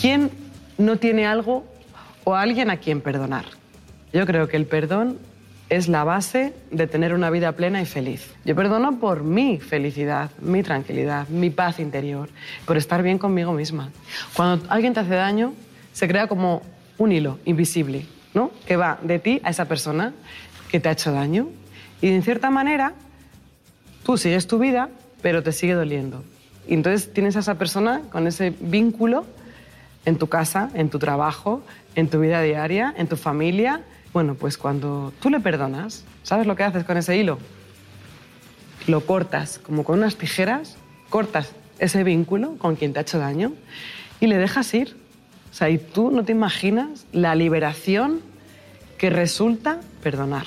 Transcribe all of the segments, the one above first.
¿Quién no tiene algo o alguien a quien perdonar? Yo creo que el perdón es la base de tener una vida plena y feliz. Yo perdono por mi felicidad, mi tranquilidad, mi paz interior, por estar bien conmigo misma. Cuando alguien te hace daño, se crea como un hilo invisible, ¿no? Que va de ti a esa persona que te ha hecho daño. Y en cierta manera, tú sigues tu vida, pero te sigue doliendo. Y entonces tienes a esa persona con ese vínculo en tu casa, en tu trabajo, en tu vida diaria, en tu familia, bueno, pues cuando tú le perdonas, ¿sabes lo que haces con ese hilo? Lo cortas, como con unas tijeras, cortas ese vínculo con quien te ha hecho daño y le dejas ir. O sea, y tú no te imaginas la liberación que resulta perdonar.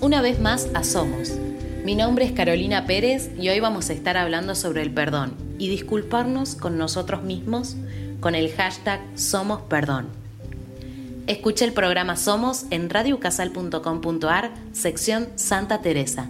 Una vez más a Somos. Mi nombre es Carolina Pérez y hoy vamos a estar hablando sobre el perdón y disculparnos con nosotros mismos con el hashtag Somos Perdón. Escucha el programa Somos en radiocasal.com.ar, sección Santa Teresa.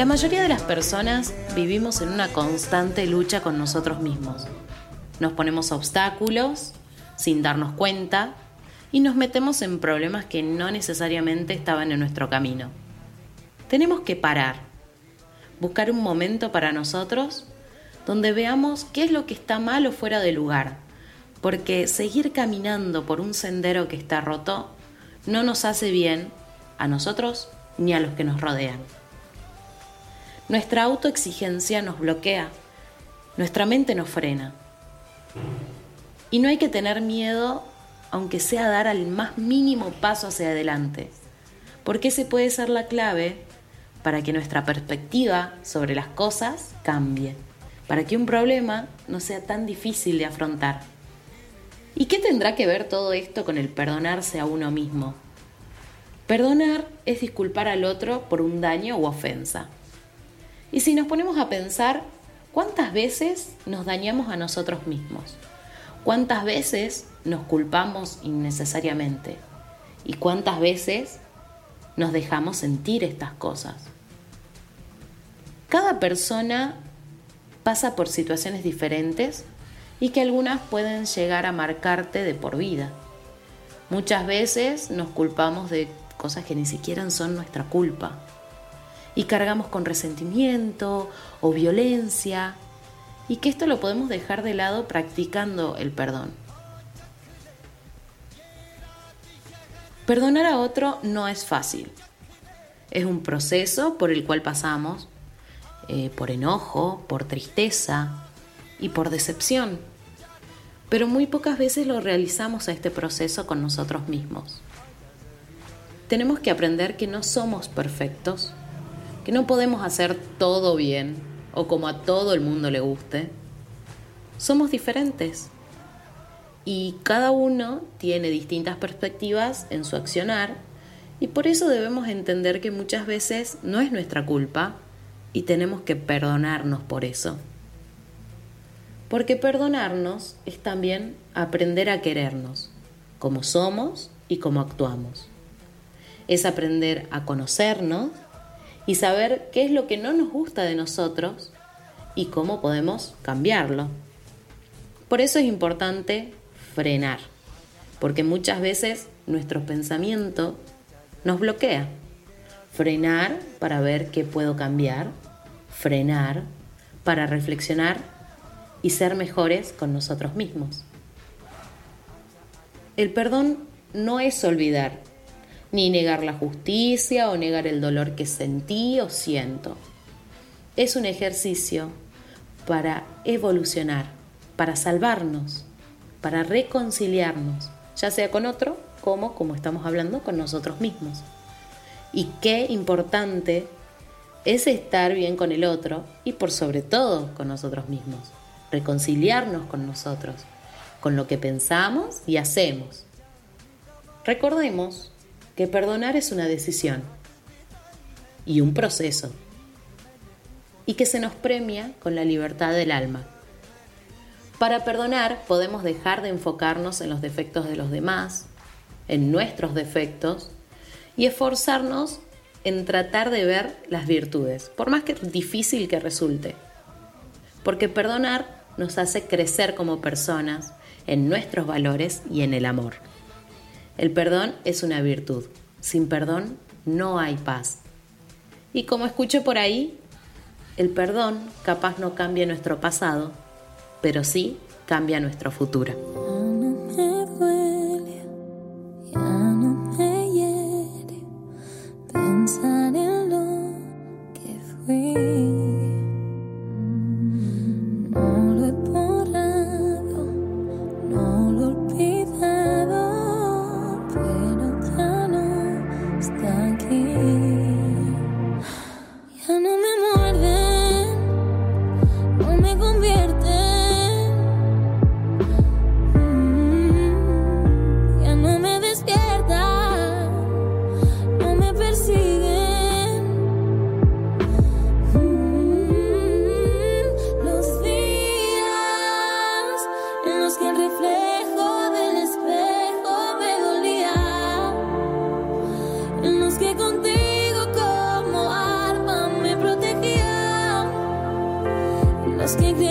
La mayoría de las personas vivimos en una constante lucha con nosotros mismos. Nos ponemos obstáculos sin darnos cuenta y nos metemos en problemas que no necesariamente estaban en nuestro camino. Tenemos que parar, buscar un momento para nosotros donde veamos qué es lo que está mal o fuera de lugar, porque seguir caminando por un sendero que está roto no nos hace bien a nosotros ni a los que nos rodean. Nuestra autoexigencia nos bloquea, nuestra mente nos frena. Y no hay que tener miedo, aunque sea dar al más mínimo paso hacia adelante, porque ese puede ser la clave para que nuestra perspectiva sobre las cosas cambie, para que un problema no sea tan difícil de afrontar. ¿Y qué tendrá que ver todo esto con el perdonarse a uno mismo? Perdonar es disculpar al otro por un daño u ofensa. Y si nos ponemos a pensar, ¿cuántas veces nos dañamos a nosotros mismos? ¿Cuántas veces nos culpamos innecesariamente? ¿Y cuántas veces nos dejamos sentir estas cosas? Cada persona pasa por situaciones diferentes y que algunas pueden llegar a marcarte de por vida. Muchas veces nos culpamos de cosas que ni siquiera son nuestra culpa y cargamos con resentimiento o violencia y que esto lo podemos dejar de lado practicando el perdón. Perdonar a otro no es fácil. Es un proceso por el cual pasamos eh, por enojo, por tristeza y por decepción. Pero muy pocas veces lo realizamos a este proceso con nosotros mismos. Tenemos que aprender que no somos perfectos que no podemos hacer todo bien o como a todo el mundo le guste. Somos diferentes y cada uno tiene distintas perspectivas en su accionar y por eso debemos entender que muchas veces no es nuestra culpa y tenemos que perdonarnos por eso. Porque perdonarnos es también aprender a querernos, como somos y como actuamos. es aprender a conocernos y saber qué es lo que no nos gusta de nosotros y cómo podemos cambiarlo. Por eso es importante frenar, porque muchas veces nuestro pensamiento nos bloquea. Frenar para ver qué puedo cambiar, frenar para reflexionar y ser mejores con nosotros mismos. El perdón no es olvidar, ni negar la justicia o negar el dolor que sentí o siento. Es un ejercicio para evolucionar, para salvarnos, para reconciliarnos, ya sea con otro como, como estamos hablando, con nosotros mismos. Y qué importante es estar bien con el otro y por sobre todo con nosotros mismos, reconciliarnos con nosotros, con lo que pensamos y hacemos. Recordemos que perdonar es una decisión y un proceso y que se nos premia con la libertad del alma. Para perdonar podemos dejar de enfocarnos en los defectos de los demás, en nuestros defectos y esforzarnos en tratar de ver las virtudes, por más que difícil que resulte. Porque perdonar nos hace crecer como personas en nuestros valores y en el amor. El perdón es una virtud. Sin perdón no hay paz. Y como escuché por ahí, el perdón capaz no cambia nuestro pasado, pero sí cambia nuestro futuro. Asking